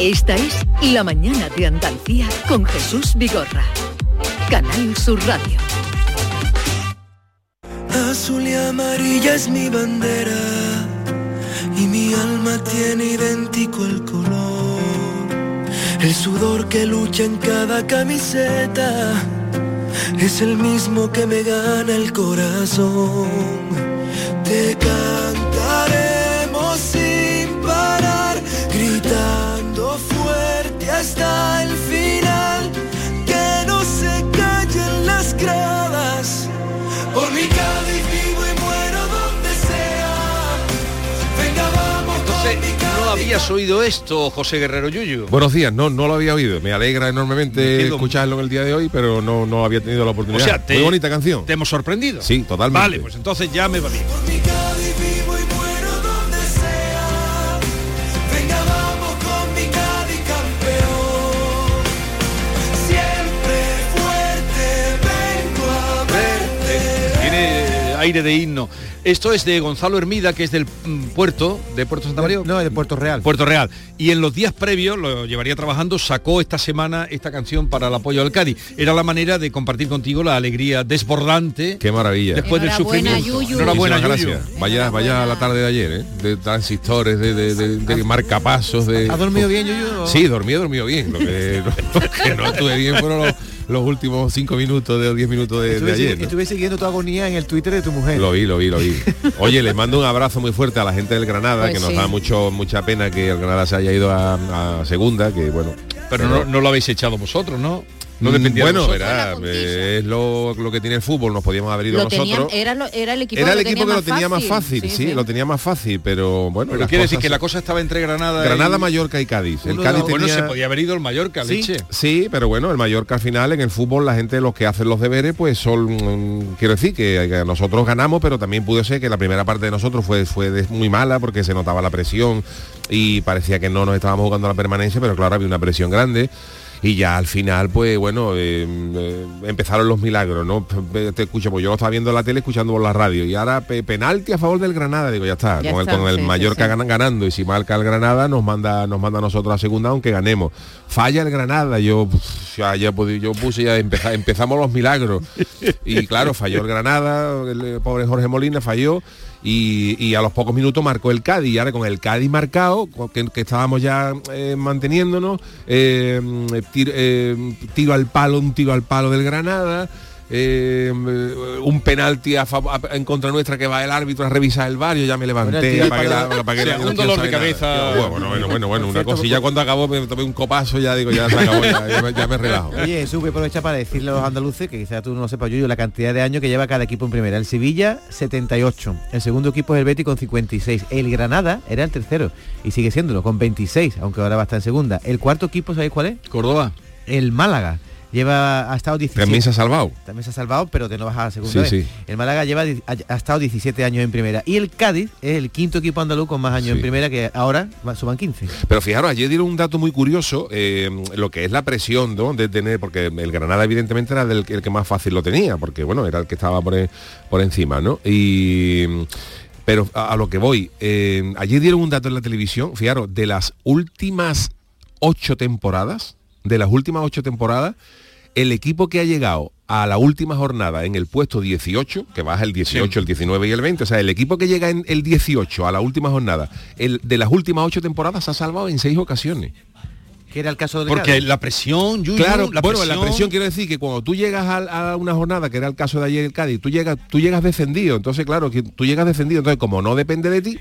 Esta es La Mañana de Andalucía con Jesús Vigorra. Canal Sur Radio. Azul y amarilla es mi bandera y mi alma tiene idéntico el color. El sudor que lucha en cada camiseta es el mismo que me gana el corazón. Hasta el final. Que no se callen las gradas. Por mi Cádiz vivo y muero donde sea. Venga, vamos Entonces, ¿no habías oído esto, José Guerrero Yuyu? Buenos días, no, no lo había oído. Me alegra enormemente Me escucharlo en el día de hoy, pero no, no había tenido la O oportunidad. sea, te, Muy bonita canción. ¿Te hemos sorprendido? Sí, totalmente. Vale, pues entonces ya me va bien. Aire de himno. Esto es de Gonzalo Hermida, que es del mm, puerto, de Puerto Santa María. No, de Puerto Real. Puerto Real. Y en los días previos, lo llevaría trabajando, sacó esta semana esta canción para el apoyo al Cádiz. Era la manera de compartir contigo la alegría desbordante. Qué maravilla. Después del sufrimiento. Yuyu. Enhorabuena, gracias. Vaya, vaya a la tarde de ayer, ¿eh? De transistores, de, de, de- de marcapasos, de. ¿Has dormido bien, Yuyu? Sí, dormí, he dormido bien. Lo que, lo que no estuve bien fueron los, los últimos cinco minutos de o diez minutos de, de Estuve, ayer. sigui- ¿no? estuve siguiendo tu agonía en el Twitter de tu mujer. Lo vi, lo vi, lo vi. Oye, les mando un abrazo muy fuerte a la gente del Granada, Pues que nos sí. da mucho mucha pena que el Granada se haya ido a, a segunda, que bueno. Pero no, no lo habéis echado vosotros, ¿no? No dependía de Mm, Bueno, verá, eh, es lo, lo que tiene el fútbol, nos podíamos haber ido Lo nosotros. tenían- era, lo- era el equipo Era el que equipo que lo tenía más fácil. fácil, sí, lo tenía más fácil, pero bueno. Pero quiere decir que la cosa estaba entre Granada Granada, y... Mallorca y Cádiz. El Cádiz de- Bueno, tenía- se podía haber ido el Mallorca, Sí, leche. sí, pero bueno, el Mallorca al final en el fútbol la gente los que hacen los deberes pues son mm, quiero decir que, que nosotros ganamos, pero también pudo ser que la primera parte de nosotros fue fue de- muy mala porque se notaba la presión y parecía que no nos estábamos jugando la permanencia, pero claro, había una presión grande. Y ya al final, pues bueno, eh, eh, empezaron los milagros, ¿no? Te escucho, pues yo lo estaba viendo en la tele, escuchando por la radio. Y ahora pe- penalti a favor del Granada, digo, ya está, Ya con está, el, con el sí, Mallorca sí. ganando. Y si marca el Granada, nos manda, nos manda a nosotros a segunda, aunque ganemos. Falla el Granada, yo ya, ya yo puse ya empeza- empezamos los milagros. Y claro, falló el Granada, el pobre Jorge Molina falló. Y, a los pocos minutos marcó el Cádiz. Y ahora con el Cádiz marcado que, estábamos ya eh, manteniéndonos eh, eh, tiro al palo un tiro al palo del Granada eh, un penalti a a- en contra nuestra que va el árbitro a revisar el barrio ya me Bueno, levanté apagué la- apagué la- un dolor de cabeza. Bueno, bueno, bueno, bueno, una Perfecto. cosilla cuando acabó me tomé un copazo ya digo ya se acabó ya, ya me, ya me relajo Oye, Jesús, voy a aprovechar para decirle a los andaluces, que quizás tú no lo sepas, Yuyu, la cantidad de años que lleva cada equipo en primera. El Sevilla, 78. El segundo equipo es el Betis con 56. El Granada era el tercero y sigue siéndolo con 26, aunque ahora va a estar en segunda. El cuarto equipo, ¿sabéis cuál es? Córdoba. El Málaga. Lleva ha estado 17 También se ha salvado. también se ha salvado, pero de no bajar a segunda Sí, vez. sí. El Málaga lleva ha, ha estado 17 años en primera y el Cádiz es el quinto equipo andaluz con más años Sí. en primera que ahora suman 15. Pero fijaros, ayer dieron un dato muy curioso, eh, lo que es la presión ¿no? de tener, porque el Granada evidentemente era del- el que más fácil lo tenía, porque bueno, era el que estaba por, e- por encima, ¿no? Y pero a, a lo que voy, eh, ayer dieron un dato en la televisión, fijaros, de las últimas ocho temporadas, de las últimas ocho temporadas, el equipo que ha llegado a la última jornada en el puesto 18, que baja el 18, el 19 y el 20, o sea, el equipo que llega en el 18 a la última jornada, el, de las últimas ocho temporadas se ha salvado en seis ocasiones. Que era el caso del Porque la presión, Yuyu, Claro, la bueno, presión, la presión. quiero decir que cuando tú llegas a, a una jornada, que era el caso de ayer el Cádiz, tú llegas, tú llegas defendido, entonces claro, que tú llegas defendido, entonces como no depende de ti,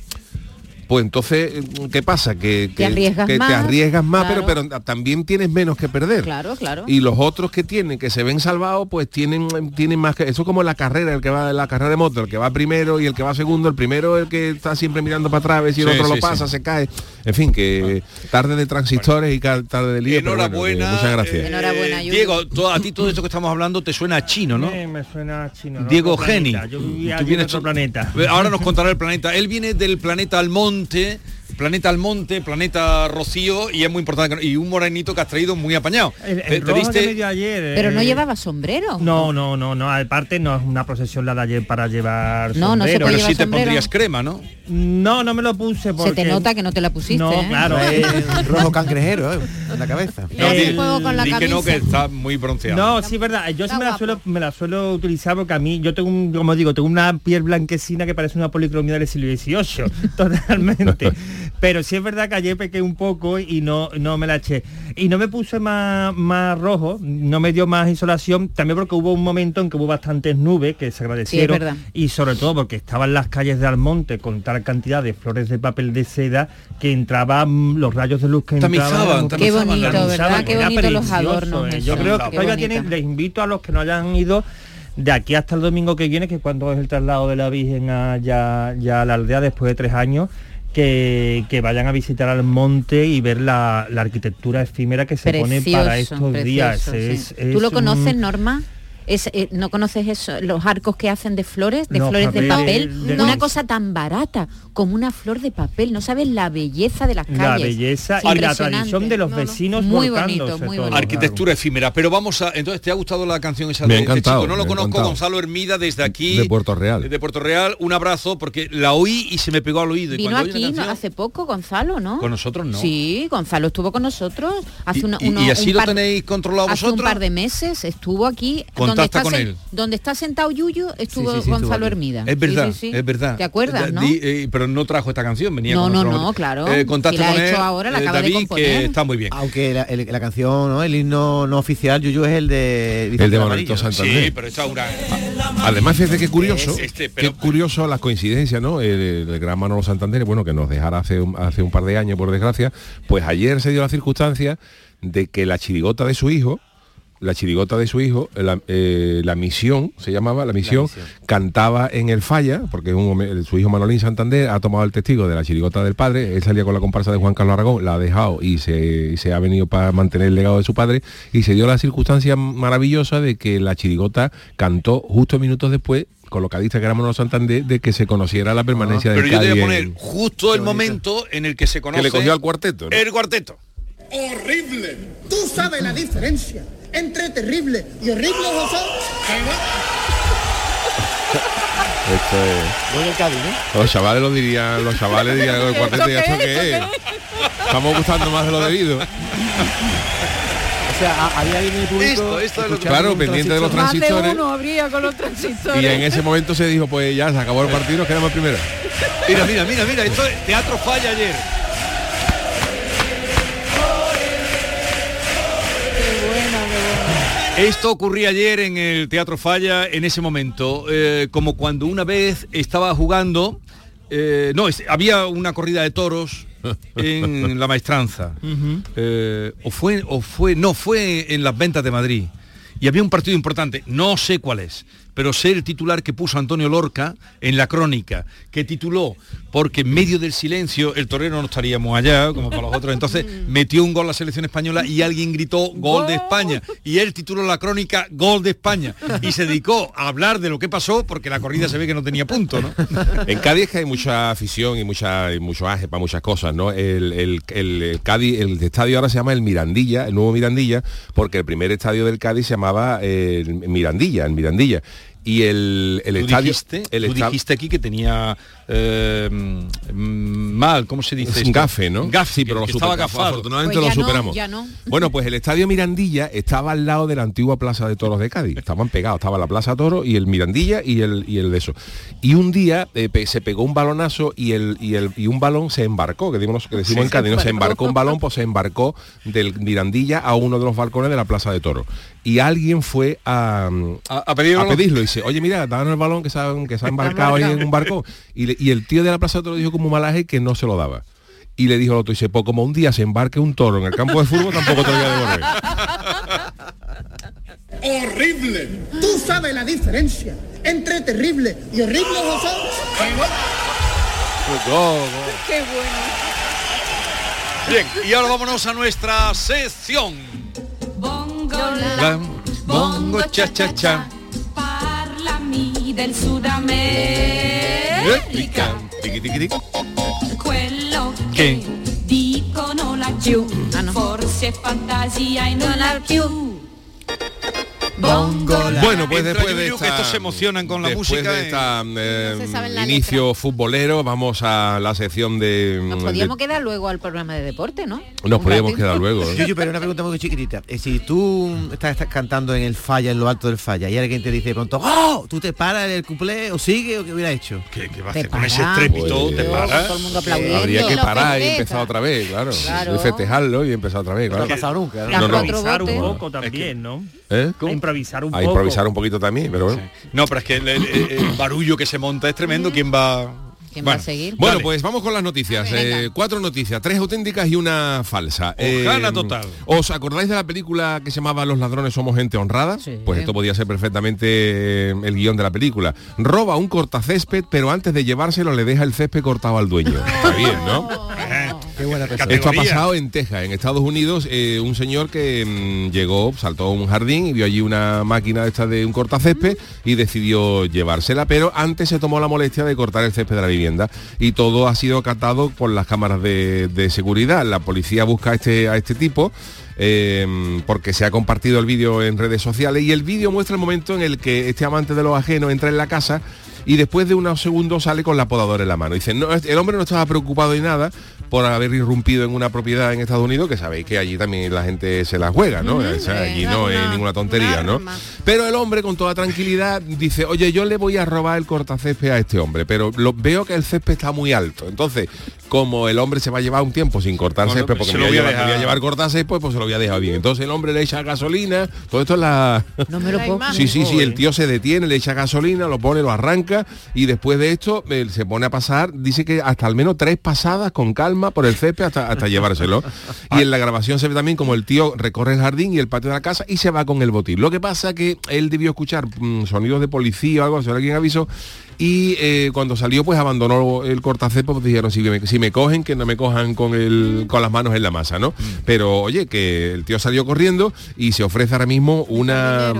pues entonces, ¿qué pasa? Que, que- arriesgas que más, te arriesgas más, claro. pero, pero también tienes menos que perder. Claro, claro. Y los otros que tienen, que se ven salvados, pues tienen, tienen más que. Eso es como la carrera, el que va la carrera de moto, el que va primero y el que va segundo, el primero el que está siempre mirando para atrás, a ver si el Sí, otro sí, lo pasa, sí. se cae. En fin, que tarde de transistores y tarde de lío. bueno, Enhorabuena. muchas gracias. eh, Enhorabuena. Diego, todo- a ti todo esto que estamos hablando te suena a chino, ¿no? Eh, me suena chino. ¿no? Diego Geni. Yo vivía Tú vienes- otro planeta. Ahora nos contará el planeta. Él viene del planeta Almonte, planeta Almonte, planeta Rocío y es muy importante. que- Y un morenito que has traído muy apañado. El, el Te- te rojo diste- que me dio ayer. Pero no eh, llevaba sombrero. No, no, no, no. Aparte no es una procesión la de ayer para llevar No, no se sombrero. puede Pero llevar sí te sombrero. pondrías crema, ¿no? No, no me lo puse porque... Se te nota que no te la pusiste. No, ¿eh? claro. Es eh, rojo cangrejero eh, en la cabeza. No hace El- juego con la Di que no, que está muy bronceado. No, sí, es verdad. Yo sí me la, suelo, me la suelo utilizar porque a mí, yo tengo un, como digo, tengo una piel blanquecina que parece una policromía del siglo XVIII, totalmente. Pero sí es verdad que ayer pequé un poco y no, no me la eché. Y no me puse más, más rojo, no me dio más insolación, también porque hubo un momento en que hubo bastantes nubes que se agradecieron. verdad. y sobre todo porque estaban las calles de Almonte con tal cantidad de flores de papel de seda que entraban los rayos de luz que Tamizaban, entraban. Qué bonito. ¿verdad? Qué Era bonito los precioso, adornos. eh. esos. Yo creo que todavía tienen, les invito a los que no hayan ido de aquí hasta el domingo que viene, que cuando es el traslado de la Virgen a, ya, ya a la aldea después de tres años, que, que vayan a visitar al monte y ver la, la arquitectura efímera que se pone para estos días. precioso, Es- sí. es ¿Tú lo un- conoces, Norma? Es, eh, ¿No conoces eso? Los arcos que hacen de flores, de flores de papel. de- Una No. cosa tan barata como una flor de papel. No sabes la belleza de las calles. La belleza y la tradición de los No, no. vecinos Muy bonito, muy todo, bonito. Arquitectura efímera, pero vamos a... Entonces, ¿te ha gustado la canción esa Me ha de este encantado, chico? No lo ha conozco, encantado. Gonzalo Hermida, desde aquí. De Puerto Real. De Puerto Real, un abrazo, porque la oí y se me pegó al oído. Y Vino aquí ¿no? canción- hace poco, Gonzalo, ¿no? Con nosotros no. Sí, Gonzalo estuvo con nosotros hace Y- una, y- uno- y así un lo par- tenéis controlado hace un par de meses estuvo aquí Contacta está con sen- él. donde está sentado Yuyu estuvo Sí, sí, Gonzalo. Hermida. Es verdad, sí, sí. es verdad. ¿Te acuerdas, no? di- eh, pero no trajo esta canción, venía No, con no, otro- no, claro. Eh, Si con él, ahora, la eh, acaba de David, componer. que está muy bien. Aunque la, el- la canción, ¿no? el himno no oficial, Yuyu es el de El de. Manolito Santander. Sí, pero está una... Además, fíjate qué curioso, Este, pero- qué curioso las coincidencias, ¿no? El, el gran Manolo Santander, bueno, que nos dejara hace un, hace un par de años, por desgracia, pues ayer se dio la circunstancia de que la chirigota de su hijo, la chirigota de su hijo, la, eh, la misión, se llamaba, la misión, misión. cantaba en el falla, porque es un su hijo Manolín Santander ha tomado el testigo de la chirigota del padre, él salía con la comparsa de Juan Carlos Aragón, la ha dejado y se, se ha venido para mantener el legado de su padre, y se dio la circunstancia maravillosa de que la chirigota cantó justo minutos después con lo que era Manolo Santander, de que se conociera la permanencia del Pero yo te voy a poner justo el momento en el que se conoce... que le cogió al cuarteto. ¿no? El cuarteto. horrible. ¿Tú sabes la diferencia entre terrible y horrible, José? Esto es-. Los chavales lo dirían, los chavales dirían el cuarteto y esto qué es. Estamos gustando más de lo debido. O sea, había alguien en el público Esto, esto Claro, pendiente de los transistor. transistores. habría con los transistores. Y en ese momento se dijo, pues ya se acabó el partido, nos quedamos en primera. Mira, mira, mira, mira, esto es Teatro Falla ayer. Esto ocurría ayer en el Teatro Falla en ese momento, eh, como cuando una vez estaba jugando, eh, no, es- había una corrida de toros en la maestranza, Eh, o fue, o fue, no, fue en las ventas de Madrid, y había un partido importante, no sé cuál es, pero sé el titular que puso Antonio Lorca en la crónica, que tituló, porque en medio del silencio el torero no estaríamos allá, como para los otros, entonces metió un gol la selección española y alguien gritó gol de España. Y él tituló la crónica Gol de España. Y se dedicó a hablar de lo que pasó, porque la corrida se ve que no tenía punto, ¿no? En Cádiz hay mucha afición y mucha y mucho aje para muchas cosas, ¿no? El, el, el- el Cádiz, el estadio ahora se llama el Mirandilla, el nuevo Mirandilla, porque el primer estadio del Cádiz se llamaba eh, el Mirandilla, el Mirandilla. Y el, el Tú estadio. dijiste, el tú dijiste aquí que tenía eh, mal, ¿cómo se dice? Es un gafe, ¿no? Gafe, sí, pero que- lo que super- estaba gafado. afortunadamente Pues lo no, superamos. ya no. Bueno, pues el estadio Mirandilla estaba al lado de la antigua Plaza de Toros de Cádiz. Estaban pegados, estaba la Plaza Toro y el Mirandilla y el, y el de eso. Y un día eh, se pegó un balonazo y el, y el y un balón se embarcó, que decimos, que decimos en Cádiz, ¿no? se embarcó un balón, pues se embarcó del Mirandilla a uno de los balcones de la Plaza de Toro. Y alguien fue a, A- a pedirlo. pedirlo y dice, oye mira, danos el balón que se ha, que se ha embarcado ahí en un barco. Y, le- y el tío de la Plaza de Toro dijo como malaje que no se lo daba. Y le dijo al otro, dice, pues como un día se embarque un toro en el campo de fútbol, tampoco te lo voy a devolver. ¡Horrible! ¿Tú sabes la diferencia entre terrible y horrible, José? Qué bueno. Bien, y ahora vámonos a nuestra sección. Bam, Bongo cha cha cha. Del Sud Eh? elettrica. Quello che? dicono laggiù, ah, forse fantasia e non ha più. Bueno, pues Entra después de que estos se emocionan con la música, de esta, eh, No se la inicio futbolero, vamos a la sección de... Nos de- podíamos quedar luego al programa de deporte, ¿no? nos podíamos ratito. quedar luego. ¿eh? Yuyu, pero una pregunta muy chiquitita. Eh, Si tú estás, estás cantando en el falla, en lo alto del falla, y alguien te dice de pronto, ¡Oh! ¿Tú te paras el cuplé o sigue o qué hubiera hecho? ¿Qué, qué va a hacer con ese estrépito? Pues, ¿Te para? Todo el mundo aplaudiendo. habría que parar y empezar otra vez, claro. Claro. Y festejarlo y empezar otra vez, No claro. ha pasado nunca. ¿no? Las No, no. un poco también, ¿no? ¿Eh? A improvisar un A poco. improvisar un poquito también, pero bueno. No, pero es que el, el- el- el barullo que se monta es tremendo. ¿Quién va? ¿Quién va a seguir? Bueno, pues vamos con las noticias. Eh, cuatro noticias, tres auténticas y una falsa. Hojana total. ¿Os acordáis de la película que se llamaba Los ladrones somos gente honrada? Sí. Pues esto podía ser perfectamente eh, el guion de la película. Roba un cortacésped, pero antes de llevárselo le deja el césped cortado al dueño. Está bien, ¿no? Qué buena persona. Esto ha pasado en Texas, en Estados Unidos, eh, un señor que mm, llegó, saltó a un jardín y vio allí una máquina esta de un cortacésped y decidió llevársela, pero antes se tomó la molestia de cortar el césped de la vivienda y todo ha sido catado por las cámaras de, de seguridad. La policía busca a este, a este tipo. eh, porque se ha compartido el vídeo en redes sociales y el vídeo muestra el momento en el que este amante de los ajenos entra en la casa y después de unos segundos sale con la podadora en la mano. Dice, no, el hombre no estaba preocupado de nada por haber irrumpido en una propiedad en Estados Unidos, que sabéis que allí también la gente se la juega, ¿no? O sea, allí no es una- ninguna tontería, ¿no? Pero el hombre con toda tranquilidad dice, oye, yo le voy a robar el cortacésped a este hombre, pero lo, veo que el césped está muy alto. Entonces, como el hombre se va a llevar un tiempo sin cortar Bueno, césped, pues porque se me lo voy a, llevar, me voy a dejar. llevar cortacésped, pues se lo voy a dejar bien. Entonces el hombre le echa gasolina, todo esto es la... No me lo puedo Sí, sí, sí, el tío se detiene, le echa gasolina, lo pone, lo arranca y después de esto él se pone a pasar, dice que hasta al menos tres pasadas con calma por el césped hasta, hasta llevárselo. Y en la grabación se ve también como el tío recorre el jardín y el patio de la casa y se va con el botín. Lo que pasa que él debió escuchar mm, sonidos de policía o algo, si alguien avisó, y eh, cuando salió pues abandonó el cortacésped, pues dijeron, si me, si me cogen, que no me cojan con, el, con las manos en la masa, ¿no? Pero oye, que el tío salió corriendo y se ofrece ahora mismo una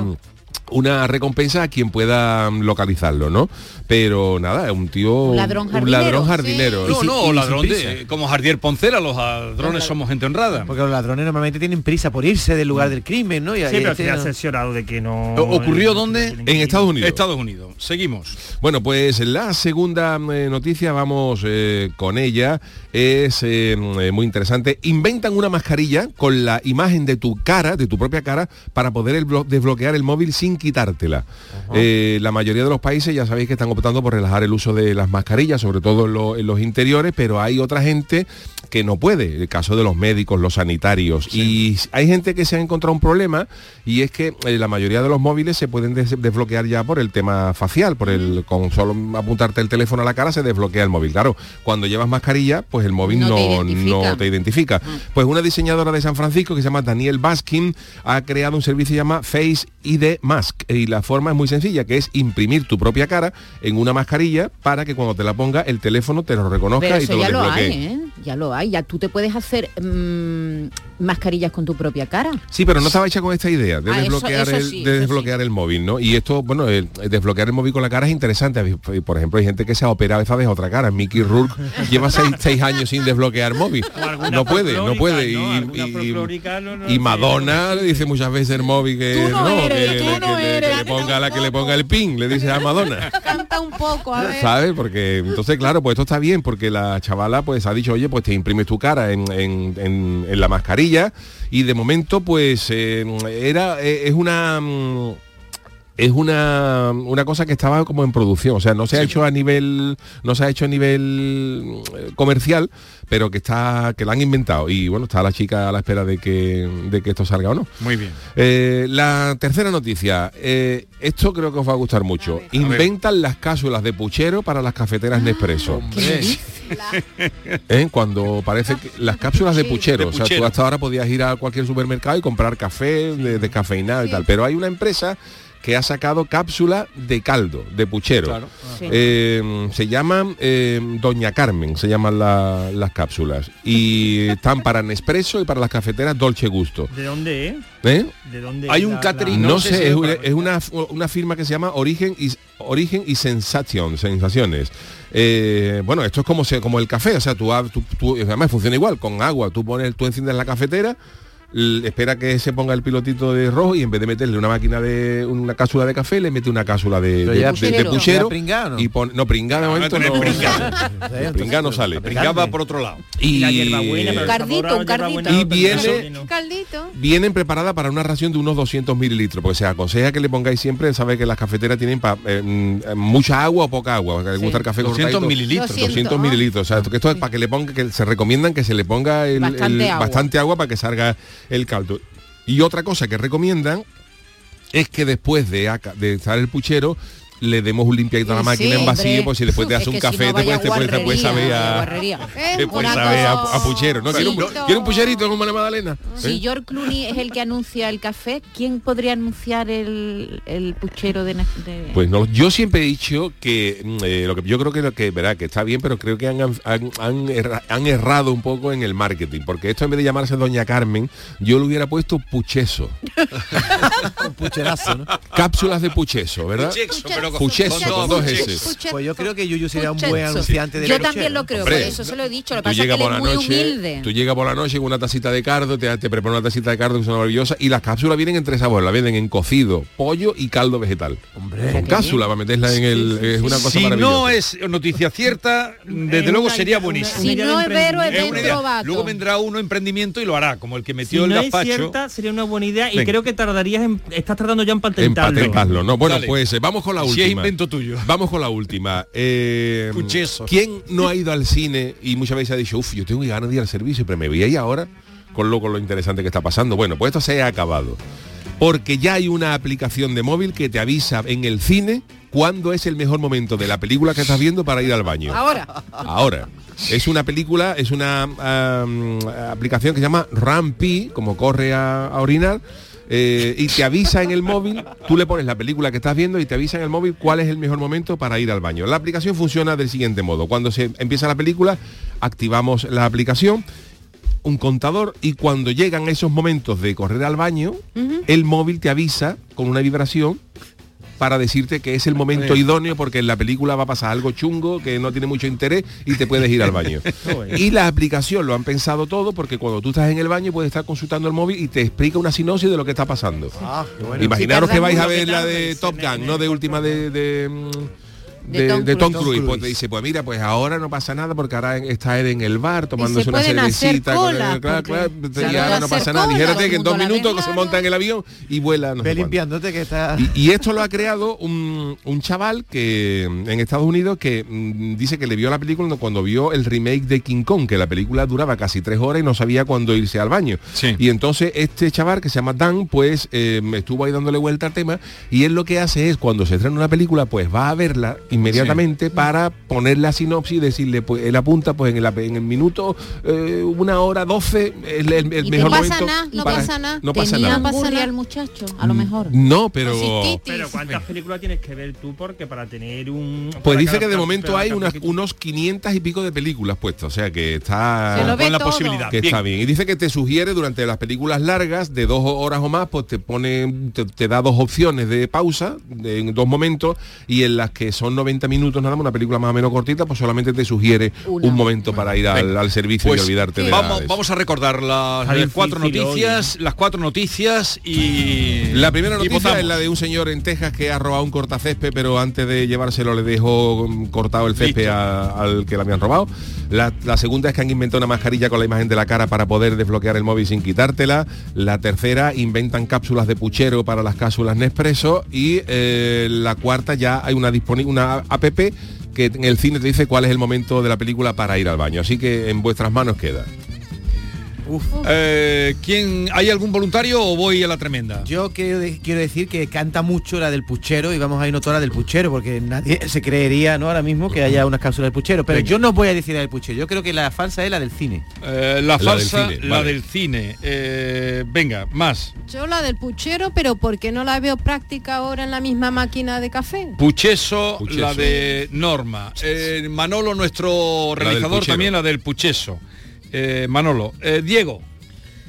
una recompensa a quien pueda mm, localizarlo, ¿no? Pero nada, es un tío... Un ladrón Un jardinero, ladrón jardinero. No, no, ladrón de, como Jardier Poncela, los ladrones somos gente honrada. Porque los ladrones normalmente tienen prisa por irse del lugar del crimen, ¿no? Y, Sí, pero este asesorado de que no... ¿Ocurrió dónde? En Estados Unidos. Estados Unidos. Seguimos. Bueno, pues la segunda eh, noticia, vamos eh, con ella, es eh, muy interesante. Inventan una mascarilla con la imagen de tu cara, de tu propia cara, para poder el desbloquear el móvil sin quitártela. Eh, la mayoría de los países ya sabéis que están optando por relajar el uso de las mascarillas, sobre todo en, lo- en los interiores, pero hay otra gente que no puede, el caso de los médicos, los sanitarios. Y hay gente que se ha encontrado un problema y es que eh, la mayoría de los móviles se pueden des- desbloquear ya por el tema facial, por el con solo apuntarte el teléfono a la cara se desbloquea el móvil. Claro, cuando llevas mascarilla, pues el móvil No no, te no identifica. te identifica. Pues una diseñadora de San Francisco que se llama Daniel Baskin ha creado un servicio que se llama Face ID Mask y la forma es muy sencilla, que es imprimir tu propia cara en una mascarilla para que cuando te la ponga el teléfono te lo reconozca Pero y te eso lo ya lo desbloquee. hay, ¿eh? Ya lo hay. Ya tú te puedes hacer mm, mascarillas con tu propia cara. Sí, pero no estaba hecha con esta idea de Ah, desbloquear, eso el, sí, de eso desbloquear el móvil, ¿no? Y esto, bueno, el, el desbloquear el móvil con la cara es interesante. Por ejemplo, hay gente que se ha operado esa de otra cara. Mickey Rourke lleva seis, seis años sin desbloquear móvil. No puede, no puede. ¿no? Y- y, folclórica, no, no y sé, Madonna le dice muchas veces el móvil que no eres, que, tú le- no que le- eres. que le ponga la que le ponga el pin, le dice a Madonna. Un poco, a. ¿Sabes? Porque entonces, claro, pues esto está bien, porque la chavala pues ha dicho, oye, pues te imprimes tu cara en, en- en- en la mascarilla y de momento pues eh, era, eh, es una... mm, Es una, una cosa que estaba como en producción, o sea, no se ha hecho a nivel, no se ha hecho a nivel eh, comercial, pero que está, que la han inventado. Y bueno, está la chica a la espera de que, de que esto salga o no. Muy bien. Eh, la tercera noticia, eh, esto creo que os va a gustar mucho. Inventan las cápsulas de puchero para las cafeteras Nespresso. ¿Eh? Cuando parece que las cápsulas de puchero, De o sea, tú hasta ahora podías ir a cualquier supermercado y comprar café de- descafeinado y tal, pero hay una empresa que ha sacado cápsula de caldo, de puchero. Claro. Sí. Eh, se llaman eh, Doña Carmen, se llaman la- las cápsulas. Y están para Nespresso y para las cafeteras Dolce Gusto. ¿De dónde es? ¿Eh? ¿De dónde Hay un la- catering, la- No, sé es, es una, para- es una, una firma que se llama Origen y, Origen y Sensation, Sensaciones. Eh, bueno, esto es como, se, como el café, o sea, tú, tú- tú- además funciona igual, con agua, tú pones, tú enciendes la cafetera, espera que se ponga el pilotito de rojo y en vez de meterle una máquina de una cápsula de café, le mete una cápsula de, de- ya- de- de Puchero. y pone, no, momento no pringá. sale. Pringá va por otro lado. Y el Cardito, un cardito. Y viene- Caldito. vienen preparadas para una ración de unos 200 mililitros, porque se aconseja que le pongáis siempre, sabe que las cafeteras tienen pa- eh, mm, mucha agua o poca agua, porque le gusta el café 200 cortadito. mililitros. 200 mililitros, o sea, que esto es para que le ponga, que se recomiendan que se le ponga el, Bastante el- agua. bastante agua para que salga el caldo. Y otra cosa que recomiendan es que después de, de estar el puchero le demos un limpiadito a la Sí, máquina en hombre. vacío, pues si después te Es hace un si café, no te puede, vaya te puede- te puede saber a, te puede Una saber a, puchero. ¿No? ¿Quiere un, Sí. quiere un pucherito como la Magdalena? Si ¿Eh? George Clooney es el que anuncia el café, ¿quién podría anunciar el, el puchero de, Pues no, yo siempre he dicho que mm, eh, lo que yo creo que lo que verá que está bien, pero creo que han, han, han erra- han errado un poco en el marketing, porque esto en vez de llamarse Doña Carmen, yo le hubiera puesto pucheso, Un pucherazo, ¿no? cápsulas de pucheso, ¿verdad? Pucheso, pero con- Pucheso, con con dos. S. Pues yo creo que Yuyu sería un buen anunciante de Yo también lo creo, Hombre, por eso se lo he dicho. Lo que Tú pasa es que por la es muy noche, humilde. tú llegas por la noche con una tacita de cardo, te, te preparan una tacita de cardo que es una maravillosa y las cápsulas vienen en tres sabores, la venden en cocido, pollo y caldo vegetal. Hombre, con cápsula para meterla en el es una cosa Si maravillosa. no es noticia cierta, desde Es luego sería buenísimo. Si no es vero, es vato. Luego vendrá uno emprendimiento y lo hará, como el que metió el no gazpacho. cierta, sería una buena idea y creo que tardarías en... Estás tardando ya en En patentarlo. patentarlo, ¿no? Bueno, Dale. pues eh, vamos con la Si es última. invento tuyo. Vamos con la última. Eh. ¿Quién no ha ido al cine y muchas veces ha dicho, uff, yo tengo ganas de ir al servicio, pero me voy ahí ahora con lo, con lo interesante que está pasando? Bueno, pues esto se ha acabado. Porque ya hay una aplicación de móvil que te avisa en el cine cuándo es el mejor momento de la película que estás viendo para ir al baño. Ahora. Ahora. Es una película, es una aplicación que se llama Rampi, como corre a, a orinar, eh, y te avisa en el móvil, tú le pones la película que estás viendo y te avisa en el móvil cuál es el mejor momento para ir al baño. La aplicación funciona del siguiente modo. Cuando se empieza la película, activamos la aplicación, un contador, y cuando llegan esos momentos de correr al baño, el móvil te avisa con una vibración para decirte que es el momento idóneo porque en la película va a pasar algo chungo que no tiene mucho interés y te puedes ir al baño. y la aplicación lo han pensado todo porque cuando tú estás en el baño puedes estar consultando el móvil y te explica una sinopsis de lo que está pasando. Ah, bueno. Imaginaros Si que vais a ver la de Top Gun, ¿no? De última de, de, mm, De de, Tom de Tom Cruise. Cruise. Pues te dice, pues mira, pues ahora no pasa nada porque ahora está él en el bar tomándose se una cervecita. con cola, el- claro, claro, se y ahora no pasa nada. Dijérate que en dos minutos que se monta en el avión y vuela. No Ve sé cuándo. limpiándote que está... Y, y esto lo ha creado un, un chaval que mm, en Estados Unidos que mm, dice que le vio la película cuando vio el remake de King Kong, que la película duraba casi tres horas y no sabía cuándo irse al baño. Sí. Y entonces este chaval que se llama Dan, pues eh, estuvo ahí dándole vuelta al tema y él lo que hace es cuando se estrena una película, pues va a verla inmediatamente para poner la sinopsis y decirle, pues él apunta pues en el, en el minuto eh, una hora doce el, el- el Y mejor no pasa momento nada, no para- pasa nada. No pasa nada. el muchacho, a lo mejor. No, pero Pero ¿cuántas películas tienes que ver tú? Porque para tener un... Pues dice cada que de momento hay unas, unos 500 y pico de películas puestas, o sea que está con la todo. posibilidad. que Bien. está bien. Y dice que te sugiere durante las películas largas de dos horas o más, pues te pone, te, te da dos opciones de pausa de- en dos momentos y en las que son 90 minutos nada más, una película más o menos cortita, pues solamente te sugiere Una. un momento para ir al, servicio Pues y olvidarte de vamos, vamos a recordar las cuatro noticias, las cuatro noticias y La primera noticia es la de un señor en Texas que ha robado un cortacésped, pero antes de llevárselo le dejó mm, cortado el césped a- al que le habían robado. La, la segunda es que han inventado una mascarilla con la imagen de la cara para poder desbloquear el móvil sin quitártela. La tercera, inventan cápsulas de puchero para las cápsulas Nespresso. Y eh, la cuarta, ya hay una, disponi- una app que en el cine te dice cuál es el momento de la película para ir al baño. Así que en vuestras manos queda. Eh, ¿quién, ¿Hay algún voluntario o voy a la tremenda? Yo quiero, de- quiero decir que canta mucho la del puchero y vamos a ir la del puchero porque nadie se creería ¿no? ahora mismo que haya unas cápsulas del puchero. Pero Venga. yo no voy a decir la del puchero. Yo creo que la falsa es la del cine. Eh, la del falsa, cine, la vale. del cine. Eh, venga, más. Yo la del puchero, pero porque no la veo práctica ahora en la misma máquina de café. Pucheso, Pucheso. la de Norma. Eh, Manolo, nuestro realizador, también la del Pucheso. Eh, Manolo. Eh, Diego.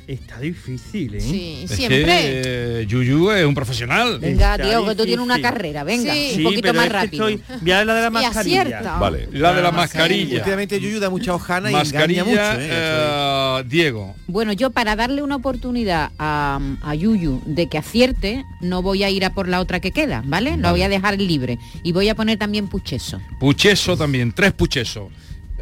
Está difícil, ¿eh? Sí, Es siempre. que, eh, Yuyu es un profesional. Venga, Está Diego, que tú tienes una carrera, venga, Sí. un poquito pero más es que rápido. estoy- Voy a la de la Y mascarilla. Vale. La de la Sí, mascarilla. Últimamente Yuyu da mucha hojana y Mascarilla, engaña mucho. ¿eh? eh, Diego. Bueno, yo para darle una oportunidad a, a Yuyu de que acierte, no voy a ir a por la otra que queda, ¿vale? La voy a dejar libre. Y voy a poner también pucheso. Pucheso también, tres puchesos.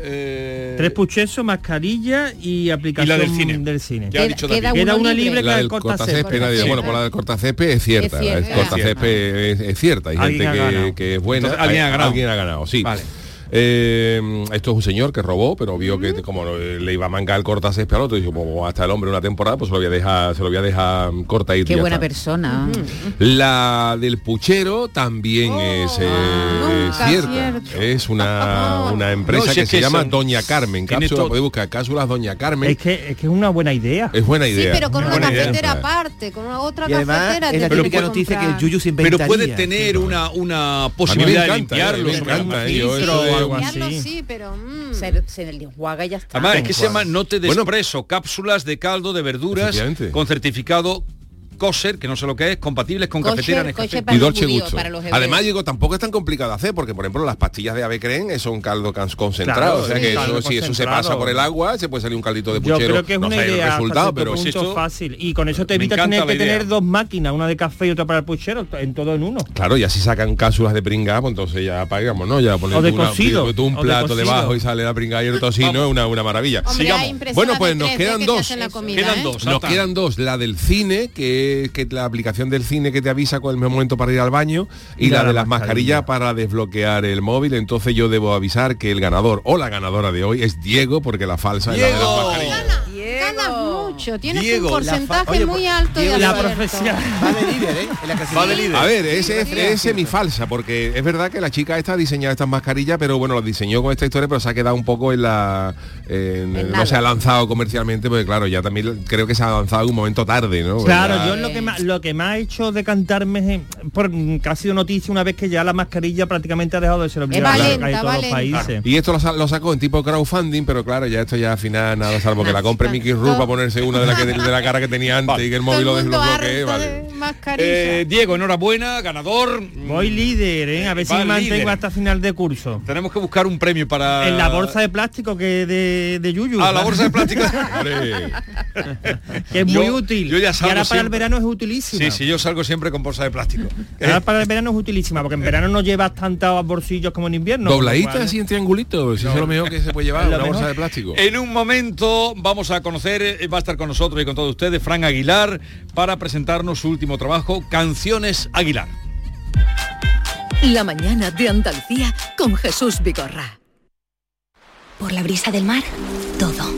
Eh, Tres puchesos, mascarilla y aplicación del cine. del cine. Ya ha Queda- dicho queda David. Queda uno una libre. La la del del cortacésped, cortacésped. nadie- Sí. bueno, por la del cortacésped es cierta. Es cierta. El cortacésped es, es cierta. Hay Alguien gente ha que, es buena. Entonces, alguien Hay- ha ganado. Alguien ha ganado, sí. Vale. Eh, esto es un señor que robó, pero vio que como le iba a mangar el cortacésped al otro, dijo, como hasta el hombre una temporada, pues se lo voy a dejar, se lo voy a dejar corta y Qué buena está. persona. La del puchero también es eh, nunca cierta. acierto. Es una, una empresa No, si que es se que llama son- Doña Carmen. Cápsula, puede buscar cápsulas Doña Carmen. Es que, es que es una buena idea. Es buena Sí, idea. pero con una idea. cafetera aparte, con una otra Y además cafetera. es la típica noticia que el. Yuyu se Pero inventaría. puede tener una, una posibilidad de limpiarlo. me encanta, de- algo así. Sí, pero... mm. Se, se enjuaga y ya está. Además, es que se llama no te Bueno, despreso, cápsulas de caldo de verduras con certificado kosher, que no sé lo que es, compatibles con cafetera y Dolce Gusto. Además, digo, tampoco es tan complicado de hacer, porque por ejemplo las pastillas de ave creen son caldo can- concentrado. Claro, o sea sí, que caldo eso, si eso se pasa por el agua, se puede salir un caldito de Yo puchero. creo que es no una sé el idea resultado, pero punto esto- fácil. Y con eso te evitas tener que idea. tener dos máquinas, una de café y otra para el puchero, en todo en uno. Claro, y así sacan cápsulas de pringá, pues entonces ya pagamos, ¿no? Ya de tú una- tú un de plato debajo y sale la pringá y el tocino, es una, una maravilla. Hombre, Sigamos. Bueno, pues nos 3D quedan dos. Quedan ¿eh? dos. Nos quedan dos, la del cine, que que la aplicación del cine que te avisa con el momento para ir al baño, y, Y la, la de las mascarilla. mascarillas para desbloquear el móvil. Entonces yo debo avisar que el ganador o la ganadora de hoy es Diego, porque la falsa es la de las Diego. mascarillas. Mucho, tienes Diego, un porcentaje Oye, muy pues, alto Diego, de La profesión. Va de líder, ¿eh? En la Va de líder. A ver, ese es, es mi falsa, porque es verdad que la chica esta ha diseñado estas mascarillas, pero bueno, lo diseñó con esta historia, pero se ha quedado un poco en la... en- En no se ha lanzado comercialmente, porque claro, ya también creo que se ha lanzado en un momento tarde, ¿no? Claro, Ya- yo lo que, más, lo que me ha hecho decantarme por, que ha sido noticia una vez que ya la mascarilla prácticamente ha dejado de ser obligada valenta, en todos los países. Y esto lo, lo sacó en tipo crowdfunding, pero claro, ya esto ya al final nada, salvo que la compre Mickey Rourke para ponerse una de la, que, de la cara que tenía antes y que el móvil lo desbloquee, vale. Eh, Diego, enhorabuena, ganador. Voy líder, ¿eh? A ver si me mantengo líder. hasta final de curso. Tenemos que buscar un premio para... En la bolsa de plástico que de, de Yuyu. Ah, la bolsa de plástico. que es muy Yo- útil. yo ya y salgo ahora para el siempre- verano es utilísima. Sí, sí, yo salgo siempre con bolsa de plástico. Ahora para el verano es utilísima, porque en verano no llevas tantos bolsillos como en invierno. Dobladita con lo cual- así en triangulito, si es lo mejor que se puede llevar, una bolsa de plástico. En un momento vamos a conocer, eh, va a estar con nosotros y con todos ustedes, Fran Aguilar, para presentarnos su último trabajo, Canciones Aguilar. La mañana de Andalucía con Jesús Vigorra. Por la brisa del mar, todo.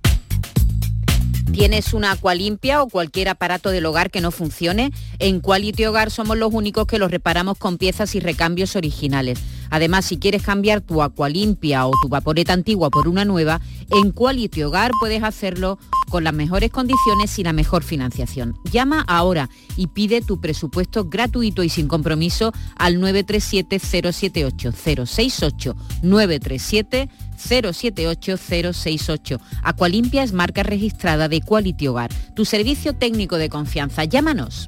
¿Tienes una agua limpia o cualquier aparato del hogar que no funcione? En Quality Hogar somos los únicos que los reparamos con piezas y recambios originales. Además, si quieres cambiar tu agua limpia o tu vaporeta antigua por una nueva, en Quality Hogar puedes hacerlo con las mejores condiciones y la mejor financiación. Llama ahora y pide tu presupuesto gratuito y sin compromiso al 937-078-068. 937 078-068. Acualimpia es marca registrada de Quality Hogar, tu servicio técnico de confianza. Llámanos.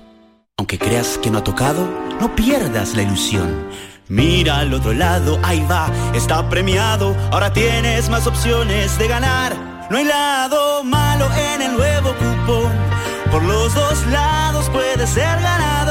Aunque creas que no ha tocado, no pierdas la ilusión. Mira al otro lado, ahí va, está premiado. Ahora tienes más opciones de ganar. No hay lado malo en el nuevo cupón. Por los dos lados puedes ser ganador.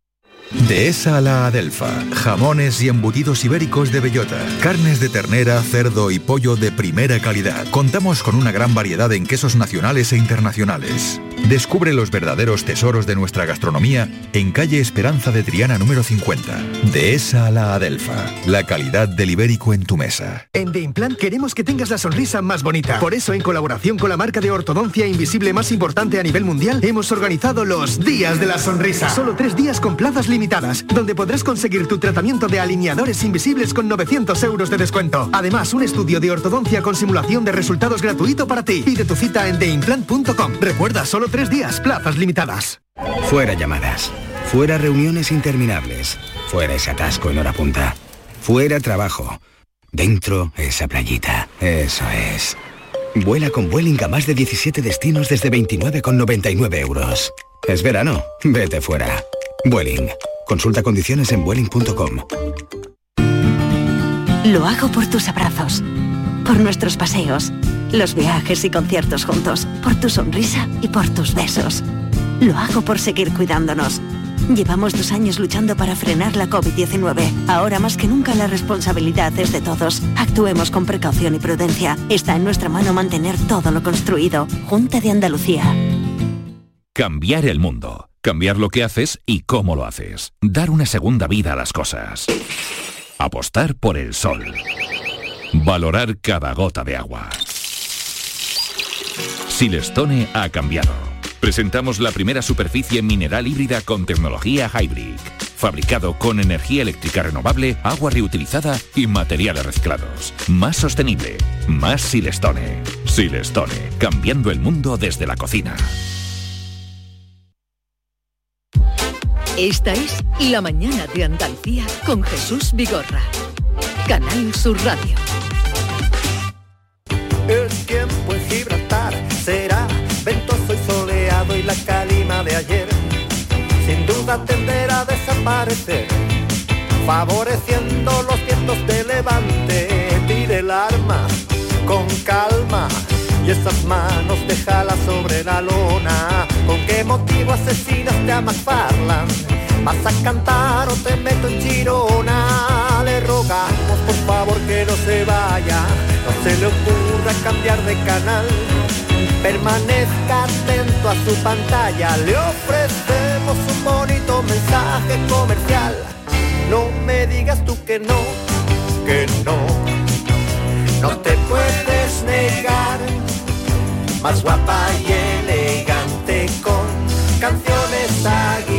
Dehesa a la Adelfa. Jamones y embutidos ibéricos de bellota. Carnes de ternera, cerdo y pollo de primera calidad. Contamos con una gran variedad en quesos nacionales e internacionales. Descubre los verdaderos tesoros de nuestra gastronomía en calle Esperanza de Triana número 50. Dehesa a la Adelfa. La calidad del ibérico en tu mesa. En The Implant queremos que tengas la sonrisa más bonita. Por eso, en colaboración con la marca de ortodoncia invisible más importante a nivel mundial, hemos organizado los Días de la Sonrisa. Solo tres días con plazas limitadas, donde podrás conseguir tu tratamiento de alineadores invisibles con 900 euros de descuento. Además, un estudio de ortodoncia con simulación de resultados gratuito para ti. Pide tu cita en theimplant.com. Recuerda, solo tres días, plazas limitadas. Fuera llamadas. Fuera reuniones interminables. Fuera ese atasco en hora punta. Fuera trabajo. Dentro esa playita. Eso es. Vuela con Vueling a más de 17 destinos desde 29,99 euros. Es verano. Vete fuera. Vueling. Consulta condiciones en vueling.com. Lo hago por tus abrazos, por nuestros paseos, los viajes y conciertos juntos, por tu sonrisa y por tus besos. Lo hago por seguir cuidándonos. Llevamos dos años luchando para frenar la COVID-19. Ahora más que nunca la responsabilidad es de todos. Actuemos con precaución y prudencia. Está en nuestra mano mantener todo lo construido. Junta de Andalucía. Cambiar el mundo. Cambiar lo que haces y cómo lo haces. Dar una segunda vida a las cosas. Apostar por el sol. Valorar cada gota de agua. Silestone ha cambiado. Presentamos la primera superficie mineral híbrida con tecnología Hybrid. Fabricado con energía eléctrica renovable, agua reutilizada y materiales reciclados. Más sostenible. Más Silestone. Silestone. Cambiando el mundo desde la cocina. Esta es La Mañana de Andalucía con Jesús Vigorra. Canal Sur Radio. El tiempo en Gibraltar será ventoso y soleado y la calima de ayer sin duda tenderá a desaparecer, favoreciendo los vientos de levante. Tire el arma con calma y esas manos déjala sobre la lona. ¿Con qué motivo asesinaste a McFarland? ¿Vas a cantar o te meto en chirona? Le rogamos por favor que no se vaya, no se le ocurra cambiar de canal. Permanezca atento a su pantalla, le ofrecemos un bonito mensaje comercial. No me digas tú que no, que no, no te puedes negar. Más guapa y elegante con canciones Aguilar.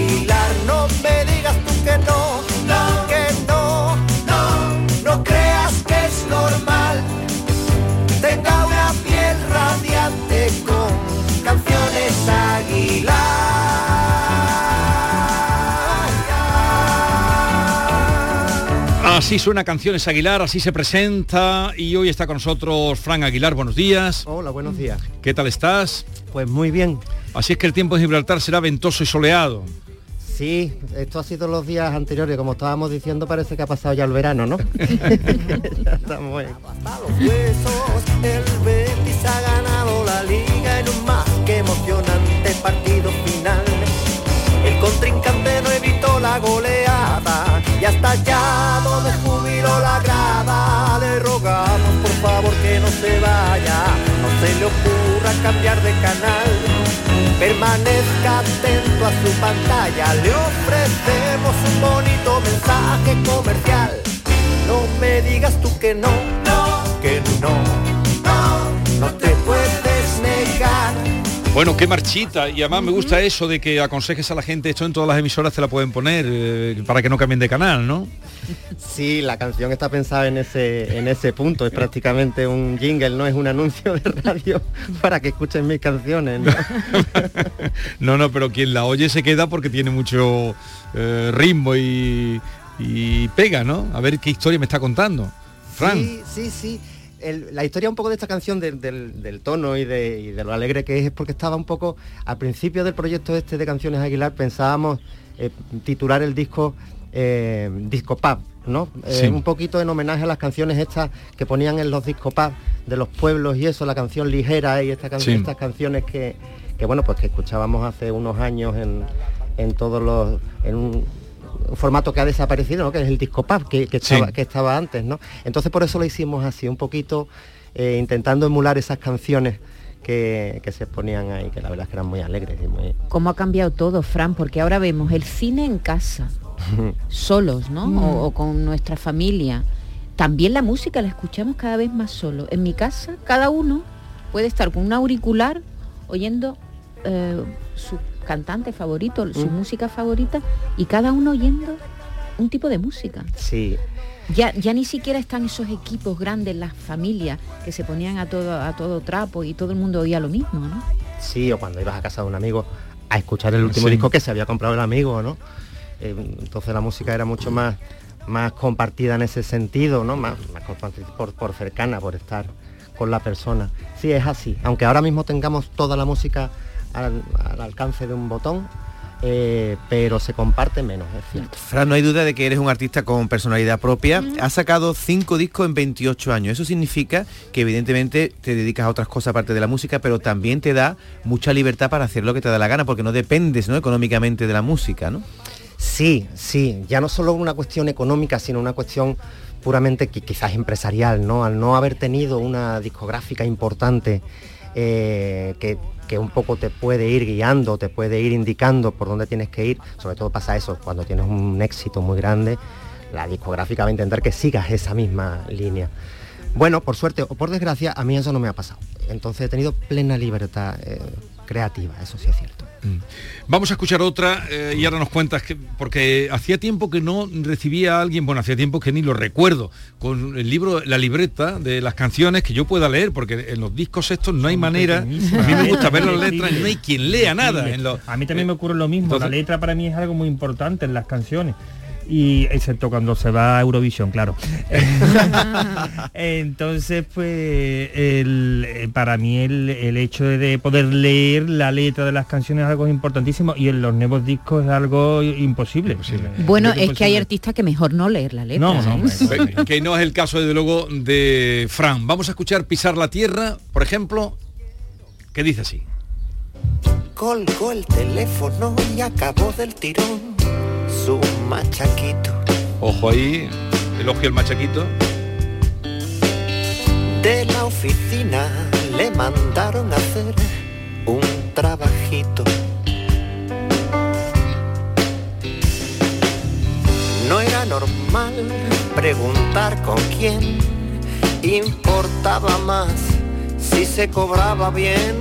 Así suena Canciones Aguilar, así se presenta y hoy está con nosotros Fran Aguilar. Buenos días. Hola, buenos días. ¿Qué tal estás? Pues muy bien. Así es que el tiempo en Gibraltar será ventoso y soleado. Sí, esto ha sido los días anteriores, como estábamos diciendo, parece que ha pasado ya el verano, ¿no? Ya estamos. El Betis ha ganado la liga en un más que emocionante partido final. El contrincante no evitó la goleada y hasta ya donde jubiló la grada. Le rogamos por favor que no se vaya, no se le ocurra cambiar de canal. Permanezca atento a su pantalla, le ofrecemos un bonito mensaje comercial. No me digas tú que no, no, que no, Bueno, qué marchita. Y además me gusta eso de que aconsejes a la gente, esto en todas las emisoras te la pueden poner eh, para que no cambien de canal, ¿no? Sí, la canción está pensada en ese, en ese punto, es prácticamente un jingle, no es un anuncio de radio para que escuchen mis canciones. ¿no? No, no, pero quien la oye se queda porque tiene mucho eh, ritmo y, y pega, ¿no? A ver qué historia me está contando. Fran. Sí, sí, sí. El- la historia un poco de esta canción del, del- del tono y de, y de lo alegre que es es porque estaba un poco al principio del proyecto este de canciones Aguilar pensábamos eh, titular el disco eh, disco pub ¿no? Eh, Sí. un poquito en homenaje a las canciones estas que ponían en los disco pub de los pueblos y eso la canción ligera y esta can- Sí. estas canciones que, que bueno pues que escuchábamos hace unos años en, en todos los en un un formato que ha desaparecido, ¿no? que es el disco pub que, que Sí. estaba, que estaba antes, ¿no? Entonces por eso lo hicimos así, un poquito eh, intentando emular esas canciones que, que se ponían ahí, que la verdad es que eran muy alegres y muy... ¿Cómo ha cambiado todo, Fran? Porque ahora vemos el cine en casa, solos, ¿no? Mm. O, o con nuestra familia. También la música la escuchamos cada vez más solo. En mi casa, cada uno puede estar con un auricular oyendo eh, su cantante favorito, su Mm. música favorita, y cada uno oyendo un tipo de música. Sí, Ya, ya ni siquiera están esos equipos grandes, las familias, que se ponían a todo, a todo trapo y todo el mundo oía lo mismo, ¿no? sí, o cuando ibas a casa de un amigo a escuchar el último Sí. disco que se había comprado el amigo, ¿no? Eh, entonces la música era mucho más, más compartida en ese sentido, ¿no? Más, más compartida por, por cercana, por estar con la persona. Sí, es así. Aunque ahora mismo tengamos toda la música al, al alcance de un botón, eh, pero se comparte menos, es cierto. Fran, no hay duda de que eres un artista con personalidad propia. Has sacado cinco discos en 28 años. Eso significa que evidentemente te dedicas a otras cosas aparte de la música, pero también te da mucha libertad para hacer lo que te da la gana, porque no dependes ¿no? económicamente de la música, ¿no? Sí, sí, ya no solo una cuestión económica, sino una cuestión puramente qui- quizás empresarial, ¿no? Al no haber tenido una discográfica importante eh, que, un poco te puede ir guiando, te puede ir indicando por dónde tienes que ir, sobre todo pasa eso cuando tienes un éxito muy grande, la discográfica va a intentar que sigas esa misma línea. Bueno, por suerte o por desgracia, a mí eso no me ha pasado. Entonces he tenido plena libertad eh, creativa, eso sí es cierto. Vamos a escuchar otra eh, y ahora nos cuentas que porque hacía tiempo que no recibía a alguien, bueno, hacía tiempo que ni lo recuerdo, con el libro, la libreta de las canciones que yo pueda leer, porque en los discos estos no hay manera, a mí me gusta ver las letras, no hay quien lea nada. En los, A mí también me ocurre lo mismo, la letra para mí es algo muy importante en las canciones. Y excepto cuando se va a Eurovisión, claro. Entonces, pues, el- eh, para mí el, el hecho de poder leer la letra de las canciones es algo importantísimo y en los nuevos discos es algo imposible. Bueno, es que hay artistas que mejor no leer la letra. No, no, ¿eh? que no es el caso desde luego de Fran. Vamos a escuchar Pisar la Tierra, por ejemplo, que dice así. Colgó el teléfono y acabó del tirón su machaquito. Ojo ahí, elogio el machaquito. De la oficina le mandaron a hacer un trabajito. No era normal preguntar con quién importaba más si se cobraba bien.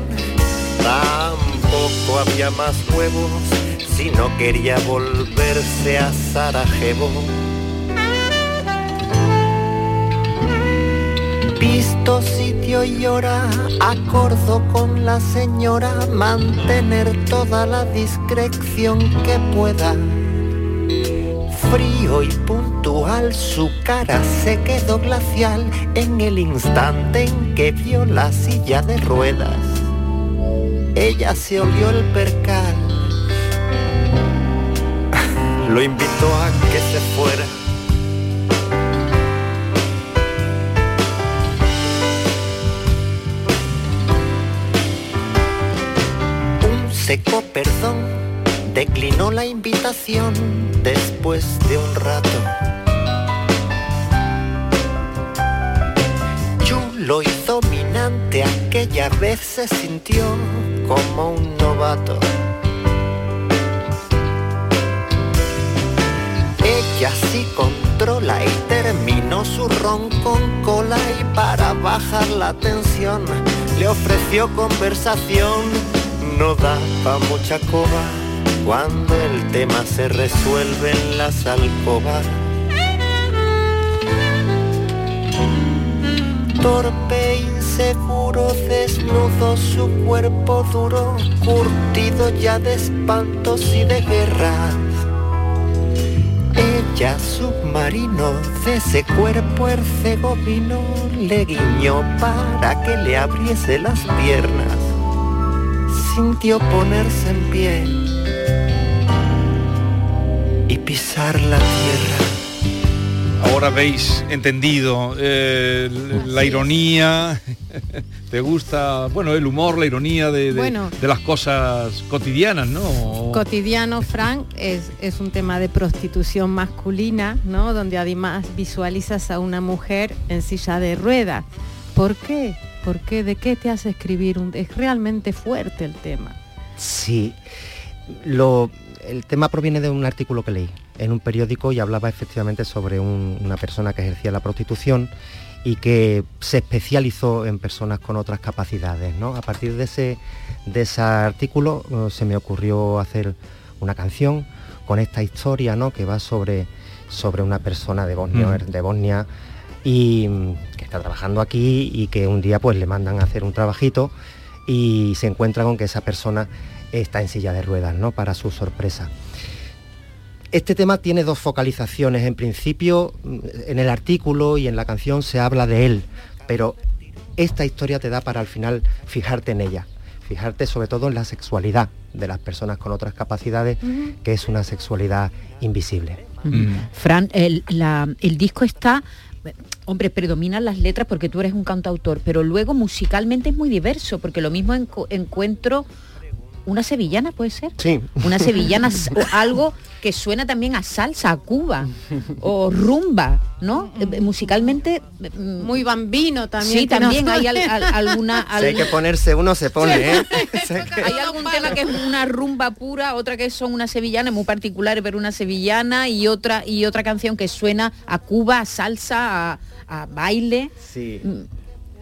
Tampoco había más huevos no quería volverse a Sarajevo. Visto sitio y hora, acordo con la señora, mantener toda la discreción que pueda. Frío y puntual, su cara se quedó glacial en el instante en que vio la silla de ruedas. Ella se olió el percal, lo invitó a que se fuera. Un seco perdón declinó la invitación después de un rato. Chulo y dominante aquella vez se sintió como un novato. Ella sí controla y terminó su ron con cola y para bajar la tensión le ofreció conversación. No da pa' mucha coba cuando el tema se resuelve en las alcobas. Torpe, inseguro, desnudo, su cuerpo duro, curtido ya de espantos y de guerras. Ella, submarino, de ese cuerpo herzegovino, le guiñó para que le abriese las piernas. Sintió ponerse en pie y pisar la tierra. Ahora veis entendido eh, la ironía. ¿Te gusta, bueno, el humor, la ironía de, de- Bueno. de las cosas cotidianas, ¿no? Cotidiano, Frank, es, es un tema de prostitución masculina, ¿no? Donde además visualizas a una mujer en silla de ruedas. ¿Por qué? ¿Por qué? ¿De qué te hace escribir? Un, es realmente fuerte el tema. Sí, lo, el tema proviene de un artículo que leí en un periódico y hablaba efectivamente sobre un- una persona que ejercía la prostitución y que se especializó en personas con otras capacidades. ¿no? A partir de ese, de ese artículo eh, se me ocurrió hacer una canción con esta historia ¿no? que va sobre, sobre una persona de Bosnia, Mm. de Bosnia y mm, que está trabajando aquí y que un día pues le mandan a hacer un trabajito y se encuentra con que esa persona está en silla de ruedas, ¿no? Para su sorpresa. Este tema tiene dos focalizaciones. En principio, mm, en el artículo y en la canción se habla de él, pero esta historia te da para al final fijarte en ella, fijarte sobre todo en la sexualidad de las personas con otras capacidades, que es una sexualidad invisible. Fran, el, la- el disco está, hombre, predominan las letras porque tú eres un cantautor, pero luego musicalmente es muy diverso, porque lo mismo enco- encuentro una sevillana, ¿puede ser? Sí. Una sevillana, algo que suena también a salsa, a Cuba, o rumba, ¿no? Eh, eh, Musicalmente... Muy bambino también. Sí, también hay al- al- alguna... Si hay que algún- ponerse uno, se pone, ¿eh? hay algún tema que es una rumba pura, otra que son una sevillana muy particular, pero una sevillana y otra y otra canción que suena a Cuba, a salsa, a, a baile. Sí.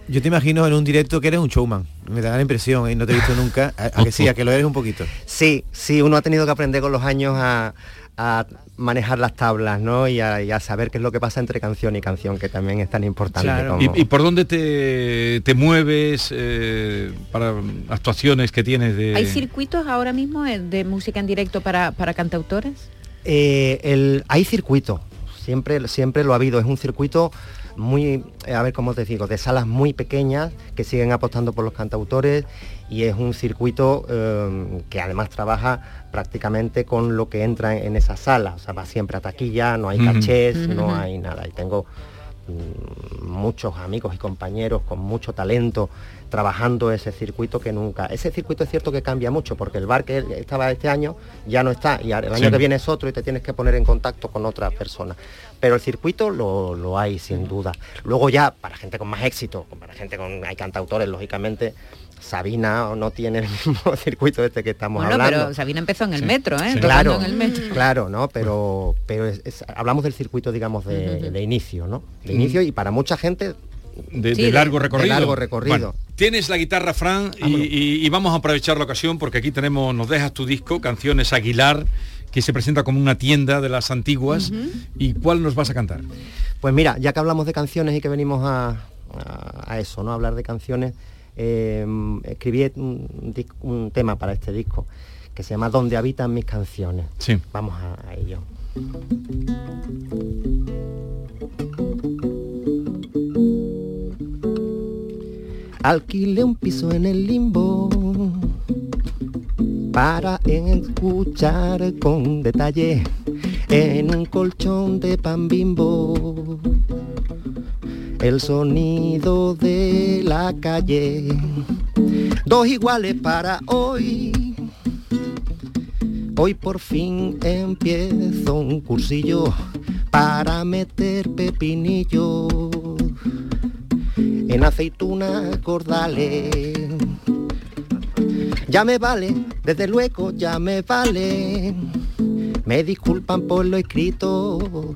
Yo te imagino en un directo que eres un showman. Me da la impresión, y no te he visto nunca. A, a que sí, a que lo eres un poquito. Sí, sí, uno ha tenido que aprender con los años a, a manejar las tablas, ¿no? Y a, y a saber qué es lo que pasa entre canción y canción, que también es tan importante. como- ¿Y, y por dónde te, te mueves eh, para actuaciones que tienes de... ¿Hay circuitos ahora mismo eh, de música en directo para, para cantautores? Eh, el, hay circuito, siempre, siempre lo ha habido, es un circuito muy, eh, a ver cómo te digo, de salas muy pequeñas que siguen apostando por los cantautores y es un circuito eh, que además trabaja prácticamente con lo que entra en, esa sala, o sea, va siempre a taquilla, no hay cachés, no hay nada. Y tengo mm, muchos amigos y compañeros con mucho talento trabajando ese circuito que nunca. Ese circuito es cierto que cambia mucho porque el bar que estaba este año ya no está y el año Sí. que viene es otro y te tienes que poner en contacto con otra persona. Pero el circuito lo, lo hay sin duda. Luego ya para gente con más éxito, para gente con hay cantautores lógicamente Sabina no tiene el mismo circuito este que estamos Bueno, hablando. pero Sabina empezó en el metro, ¿eh? Claro, en el metro. claro, ¿no? Pero, pero es- es- hablamos del circuito, digamos, de, de inicio, ¿no? De inicio y para mucha gente de, Sí, de de- largo de recorrido. largo recorrido. Bueno, tienes la guitarra, Fran, y, y- y vamos a aprovechar la ocasión porque aquí tenemos, nos dejas tu disco, Canciones Aguilar, que se presenta como una tienda de las antiguas. ¿Y cuál nos vas a cantar? Pues mira, ya que hablamos de canciones y que venimos a, a- a eso, ¿no? A hablar de canciones, eh, escribí un, tema para este disco que se llama Donde habitan mis canciones. Sí. Vamos a, a ello. Alquilé un piso en el limbo para escuchar con detalle en un colchón de pan bimbo el sonido de la calle. Dos iguales para hoy. Hoy por fin empiezo un cursillo para meter pepinillo en aceitunas cordales. Ya me vale, desde luego ya me vale. Me disculpan por lo escrito.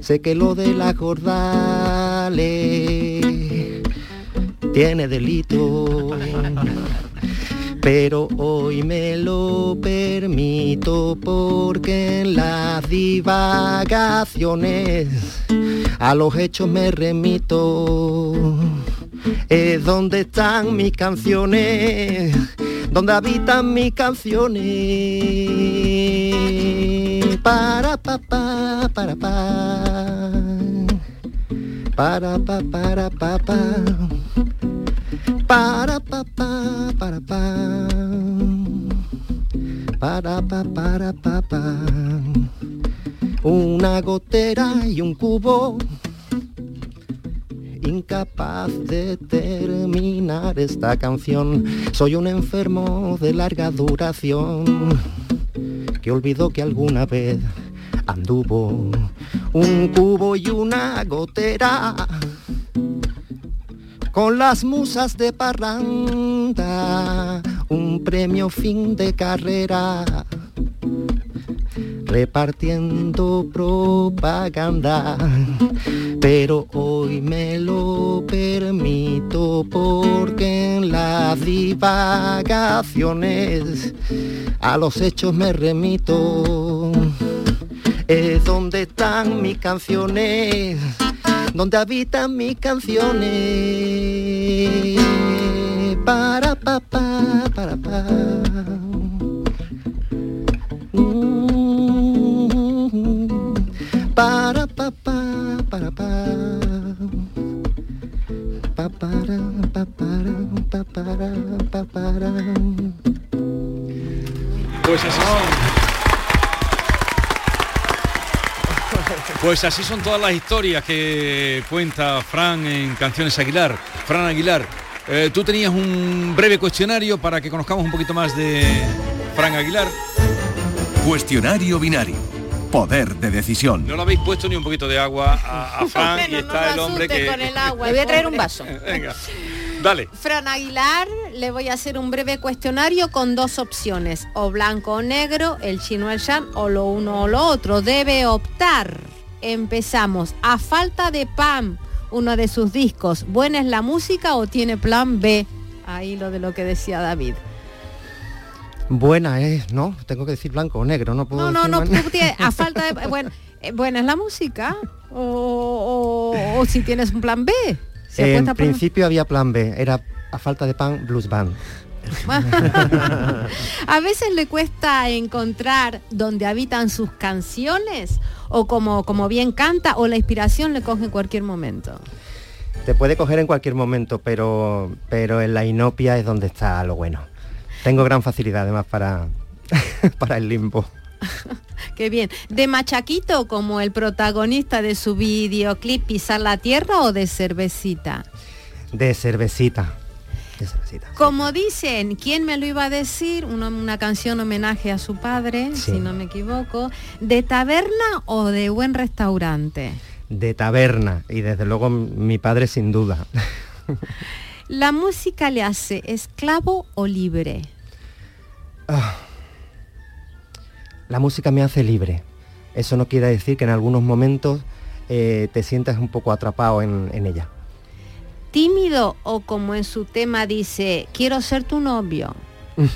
Sé que lo de las cordales tiene delito. Pero hoy me lo permito porque en las divagaciones a los hechos me remito. Es donde están mis canciones, donde habitan mis canciones. Para pa pa para pa. Para pa para pa pa. Para pa pa para pa. Para pa para pa pa. Una gotera y un cubo incapaz de terminar esta canción. Soy un enfermo de larga duración que olvidó que alguna vez anduvo un cubo y una gotera con las musas de parranda, un premio fin de carrera repartiendo propaganda. Pero hoy me lo permito porque en las divagaciones a los hechos me remito. Es donde están mis canciones, donde habitan mis canciones. Para pa pa para pa. Para pa pa para pa. Pa para pa para pa para pa para. Pues así Pues así son todas las historias que cuenta Fran en Canciones Aguilar. Fran Aguilar, eh, tú tenías un breve cuestionario para que conozcamos un poquito más de Fran Aguilar. Cuestionario binario. Poder de decisión. No le habéis puesto ni un poquito de agua a, a Fran y Bueno, no está me el hombre que... con el agua, Le voy a traer un vaso. Venga, dale. Fran Aguilar, le voy a hacer un breve cuestionario con dos opciones, o blanco o negro, el chino o el shan, o lo uno o lo otro. Debe optar. Empezamos. A falta de pan, uno de sus discos. ¿Buena es la música o tiene plan B? Ahí lo de lo que decía David. Buena es, ¿no? Tengo que decir blanco o negro, no puedo No, no, decir no, tienes- a falta de... Bueno, eh, buena es la música. O, o- o si tienes un plan B. Se En principio había plan B, era a falta de pan, blues band. a veces le cuesta encontrar donde habitan sus canciones o como, como bien canta o la inspiración le coge en cualquier momento. Te puede coger en cualquier momento, pero, pero en la inopia es donde está lo bueno. Tengo gran facilidad además para, para el limbo. Qué bien. ¿De Machaquito como el protagonista de su videoclip Pisar la Tierra o de Cervecita? De cervecita. Como dicen, ¿quién me lo iba a decir? Una, una canción homenaje a su padre, Sí. si no me equivoco. ¿De taberna o de buen restaurante? De taberna. Y desde luego mi padre sin duda. ¿La música le hace esclavo o libre? Ah. La música me hace libre. Eso no quiere decir que en algunos momentos eh, te sientas un poco atrapado en, en ella. ¿Tímido o como en su tema dice, quiero ser tu novio?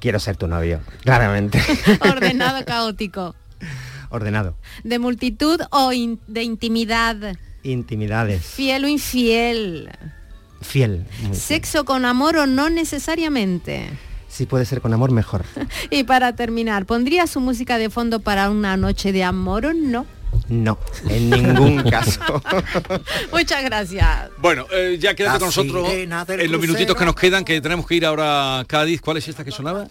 Quiero ser tu novio, claramente. Ordenado, caótico. Ordenado. ¿De multitud o in- de intimidad? Intimidades. ¿Fiel o infiel? Fiel. ¿Sexo con amor o no necesariamente? Si puede ser con amor, mejor. Y para terminar, ¿pondría su música de fondo para una noche de amor o no? No, en ningún caso. Muchas gracias. Bueno, eh, ya quédate La con nosotros en los minutitos que nos quedan, que tenemos que ir ahora a Cádiz. ¿Cuál es esta que sonaba?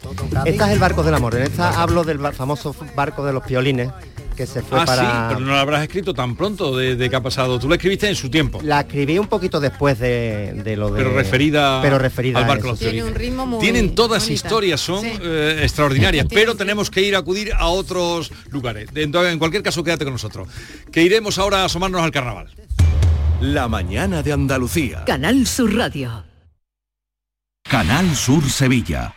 Esta es el barco del amor. En esta hablo del famoso barco de los piolines que se fue Ah, para... sí, pero no la habrás escrito tan pronto de, de que ha pasado. Tú la escribiste en su tiempo. La escribí un poquito después de, de lo de... Pero referida, pero referida al a barco Tiene un ritmo muy Tienen todas bonita. historias, son Sí. eh, extraordinarias, pero sí. tenemos que ir a acudir a otros lugares. Entonces, en cualquier caso, quédate con nosotros. Que iremos ahora a asomarnos al carnaval. La mañana de Andalucía. Canal Sur Radio. Canal Sur Sevilla.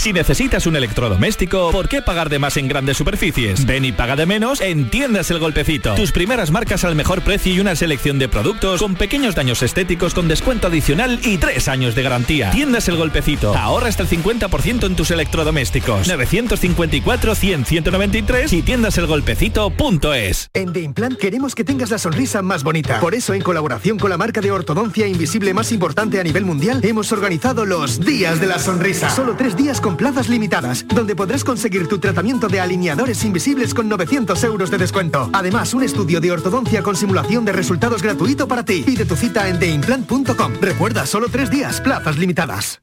Si necesitas un electrodoméstico, ¿por qué pagar de más en grandes superficies? Ven y paga de menos en Tiendas El Golpecito. Tus primeras marcas al mejor precio y una selección de productos con pequeños daños estéticos con descuento adicional y tres años de garantía. Tiendas El Golpecito. Ahorra hasta el 50% en tus electrodomésticos. 954-100-193 y tiendaselgolpecito.es. En The Implant queremos que tengas la sonrisa más bonita. Por eso, en colaboración con la marca de ortodoncia invisible más importante a nivel mundial, hemos organizado los Días de la Sonrisa. Solo tres días con plazas limitadas, donde podrás conseguir tu tratamiento de alineadores invisibles con 900 euros de descuento. Además, un estudio de ortodoncia con simulación de resultados gratuito para ti. Pide tu cita en theimplant.com. Recuerda, solo tres días, plazas limitadas.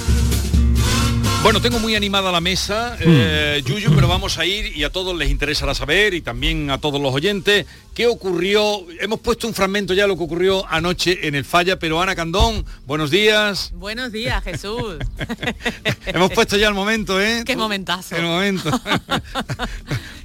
Bueno, tengo muy animada la mesa, eh, Yuyu, pero vamos a ir y a todos les interesará saber y también a todos los oyentes qué ocurrió. Hemos puesto un fragmento ya de lo que ocurrió anoche en el Falla, pero Ana Candón, buenos días. Buenos días, Jesús. Hemos puesto ya el momento, ¿eh? Qué momentazo. El momento.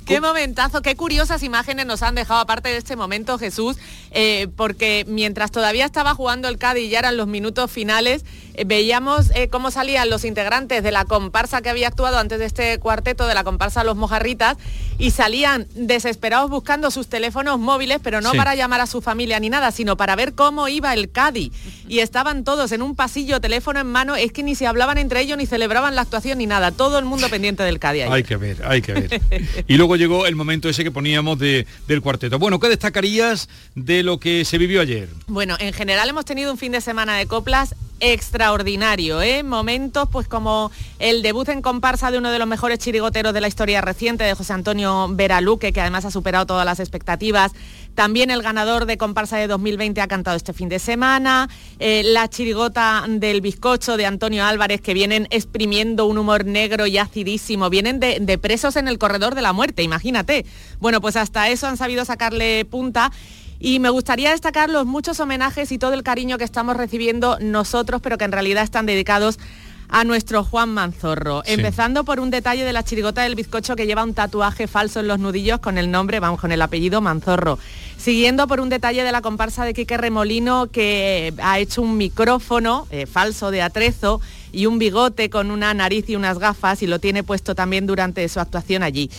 Qué momentazo, qué curiosas imágenes nos han dejado aparte de este momento, Jesús, eh, porque mientras todavía estaba jugando el Cádiz ya eran los minutos finales, eh, veíamos eh, cómo salían los integrantes de la comparsa que había actuado antes de este cuarteto, de la comparsa Los Mojarritas, y salían desesperados buscando sus teléfonos móviles, pero no Sí. para llamar a su familia ni nada, sino para ver cómo iba el Cádiz. Y estaban todos en un pasillo, teléfono en mano, es que ni se hablaban entre ellos, ni celebraban la actuación, ni nada, todo el mundo pendiente del Cádiz. ahí. Hay que ver, hay que ver. Y luego llegó el momento ese que poníamos de- del cuarteto. Bueno, ¿qué destacarías de lo que se vivió ayer? Bueno, en general hemos tenido un fin de semana de coplas extraordinario, ¿eh? Momentos pues como el debut en comparsa de uno de los mejores chirigoteros de la historia reciente, de José Antonio Veraluque, que además ha superado todas las expectativas. También el ganador de comparsa de 2020 ha cantado este fin de semana. Eh, la chirigota del bizcocho de Antonio Álvarez, que vienen exprimiendo un humor negro y acidísimo. Vienen de, de presos en el corredor de la muerte, imagínate. Bueno, pues hasta eso han sabido sacarle punta. Y me gustaría destacar los muchos homenajes y todo el cariño que estamos recibiendo nosotros, pero que en realidad están dedicados a nuestro Juan Manzorro. Sí. Empezando por un detalle de la chirigota del bizcocho que lleva un tatuaje falso en los nudillos con el nombre, vamos, con el apellido Manzorro. Siguiendo por un detalle de la comparsa de Quique Remolino que ha hecho un micrófono eh, falso de atrezo y un bigote con una nariz y unas gafas y lo tiene puesto también durante su actuación allí.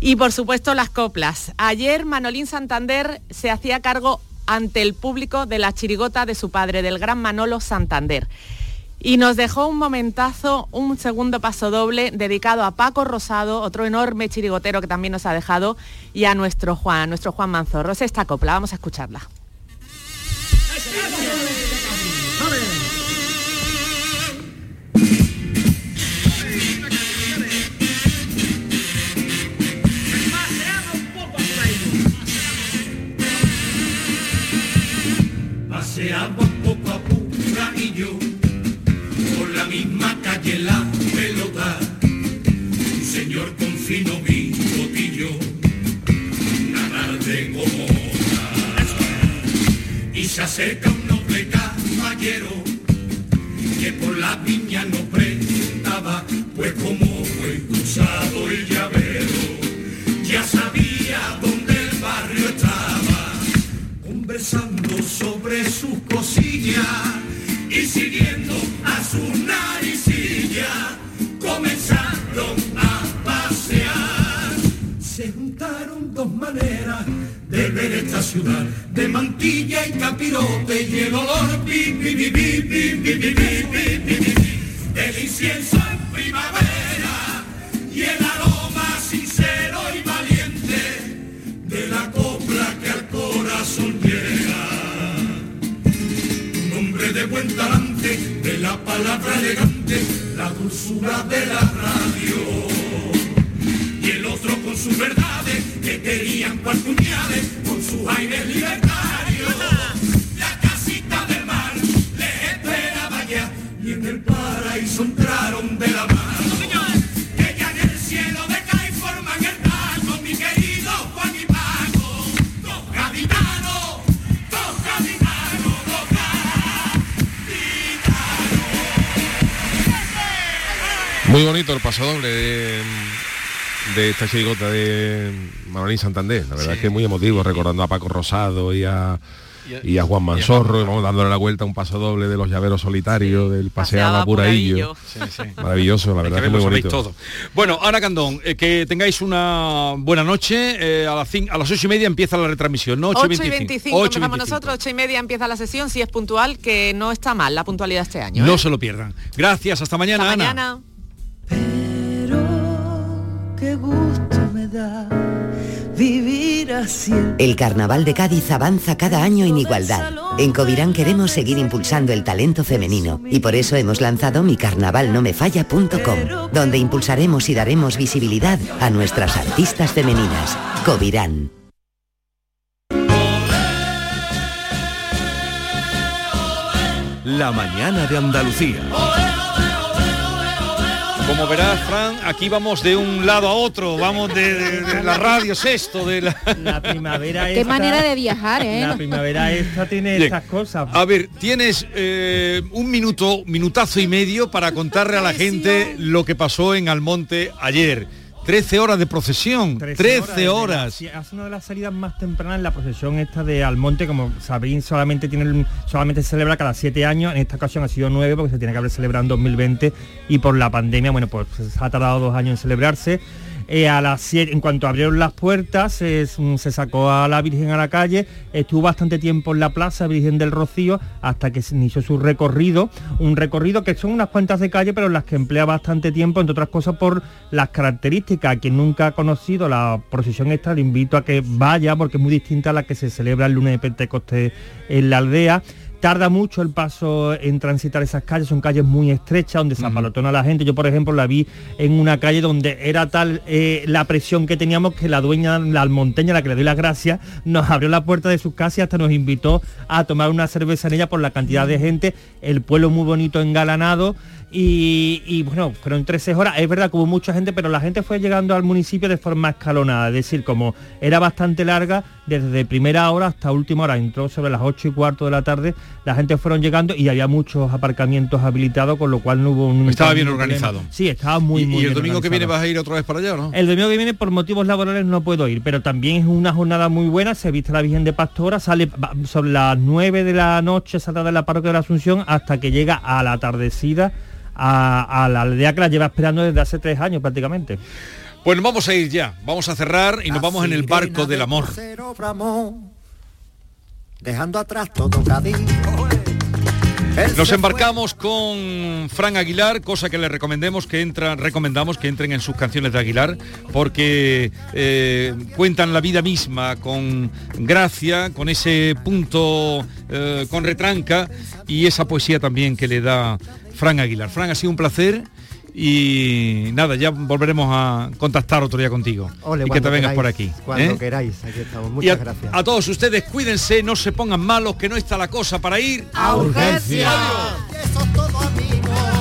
Y por supuesto las coplas. Ayer Manolín Santander se hacía cargo ante el público de la chirigota de su padre, del gran Manolo Santander. Y nos dejó un momentazo, un segundo paso doble dedicado a Paco Rosado, otro enorme chirigotero que también nos ha dejado, y a nuestro Juan, a nuestro Juan Manzorro. Es esta copla, vamos a escucharla. Paseamos poco a poco y yo por la misma calle la pelota. Un señor con fino bigotillo, una tarde como otra. Y se acerca un noble caballero que por la viña no preguntaba, pues como buen cruzado y llavero, sobre sus cosillas y siguiendo a su naricilla comenzaron a pasear. Se juntaron dos maneras de ver esta ciudad, de mantilla y capirote y el olor pi, pi, pi, pi, pi, pi, pi, pi, pi, pi, pi, del incienso la palabra elegante, la dulzura de la radio. Y el otro con sus verdades, que querían cual puñales, con sus aires libertarios. La casita del mar les esperaba ya, y en el paraíso entraron de la Muy bonito el paso doble de, de esta chirigota de Manolín Santander. La verdad es que es muy emotivo, recordando a Paco Rosado y a, y a Juan Manzorro, y vamos dándole la vuelta a un paso doble de los llaveros solitarios, del paseaba Puraillo. Maravilloso, la verdad que que muy bonito. todo. Bueno, Ana Candón, eh, que tengáis una buena noche. eh, a, las a las ocho y media empieza la retransmisión, ¿no? 8 y 25. 25 Ocho y empezamos 25. nosotros, 8 y media empieza la sesión, si es puntual, que no está mal la puntualidad este año. ¿eh? No se lo pierdan. Gracias, hasta mañana, Hasta Ana. mañana. Qué gusto me da vivir así. El Carnaval de Cádiz avanza cada año en igualdad. En Covirán queremos seguir impulsando el talento femenino y por eso hemos lanzado micarnavalnomefalla.com, donde impulsaremos y daremos visibilidad a nuestras artistas femeninas. Covirán. La mañana de Andalucía. Como verás, Fran, aquí vamos de un lado a otro, vamos de, de- de la radio sexto, de la... La primavera Qué esta- manera de viajar, ¿eh? La primavera esta tiene Bien. estas cosas. A ver, tienes eh, un minuto, minutazo y medio para contarle a la gente lo que pasó en Almonte ayer. 13 horas de procesión, 13, desde horas. es una de las salidas más tempranas en la procesión esta de Almonte, como sabéis, solamente tiene solamente se celebra cada siete años, en esta ocasión ha sido nueve porque se tiene que haber celebrado en 2020 y por la pandemia, bueno, pues se ha tardado dos años en celebrarse. Eh, a las siete, en cuanto abrieron las puertas, se, se sacó a la Virgen a la calle, estuvo bastante tiempo en la plaza Virgen del Rocío hasta que se inició su recorrido, un recorrido que son unas cuantas de calle, pero en las que emplea bastante tiempo, entre otras cosas por las características. Quien nunca ha conocido la procesión esta, le invito a que vaya porque es muy distinta a la que se celebra el lunes de Pentecostés en la aldea. Tarda mucho el paso en transitar esas calles, son calles muy estrechas donde se apalotona la gente. Yo, por ejemplo, la vi en una calle donde era tal eh, la presión que teníamos que la dueña, la almonteña, la que le doy las gracias, nos abrió la puerta de su casa y hasta nos invitó a tomar una cerveza en ella por la cantidad de gente, el pueblo muy bonito engalanado y, y, bueno, fueron 13 horas, es verdad que hubo mucha gente, pero la gente fue llegando al municipio de forma escalonada, es decir, como era bastante larga, desde primera hora hasta última hora, entró sobre las 8 y cuarto de la tarde, la gente fueron llegando y había muchos aparcamientos habilitados, con lo cual no hubo un... Estaba bien organizado. Sí, estaba muy, ¿Y, muy y el bien domingo que viene vas a ir otra vez para allá, no? El domingo que viene por motivos laborales no puedo ir, pero también es una jornada muy buena, se viste la Virgen de Pastora, sale sobre las 9 de la noche, saldrá de la parroquia de la Asunción hasta que llega a la atardecida a, a la aldea que la lleva esperando desde hace tres años prácticamente. Pues nos vamos a ir ya, vamos a cerrar y nos vamos en el barco del amor. Dejando atrás todo Nos embarcamos con Fran Aguilar, cosa que le recomendemos que entran, recomendamos que entren en sus canciones de Aguilar, porque eh, cuentan la vida misma con gracia, con ese punto, eh, con retranca y esa poesía también que le da Fran Aguilar. Fran, ha sido un placer y nada, ya volveremos a contactar otro día contigo Ole, y que te vengas queráis, por aquí. Cuando ¿eh? queráis, aquí estamos. Y Muchas a, gracias. a todos ustedes cuídense, no se pongan malos, que no está la cosa para ir A urgencia. Adiós.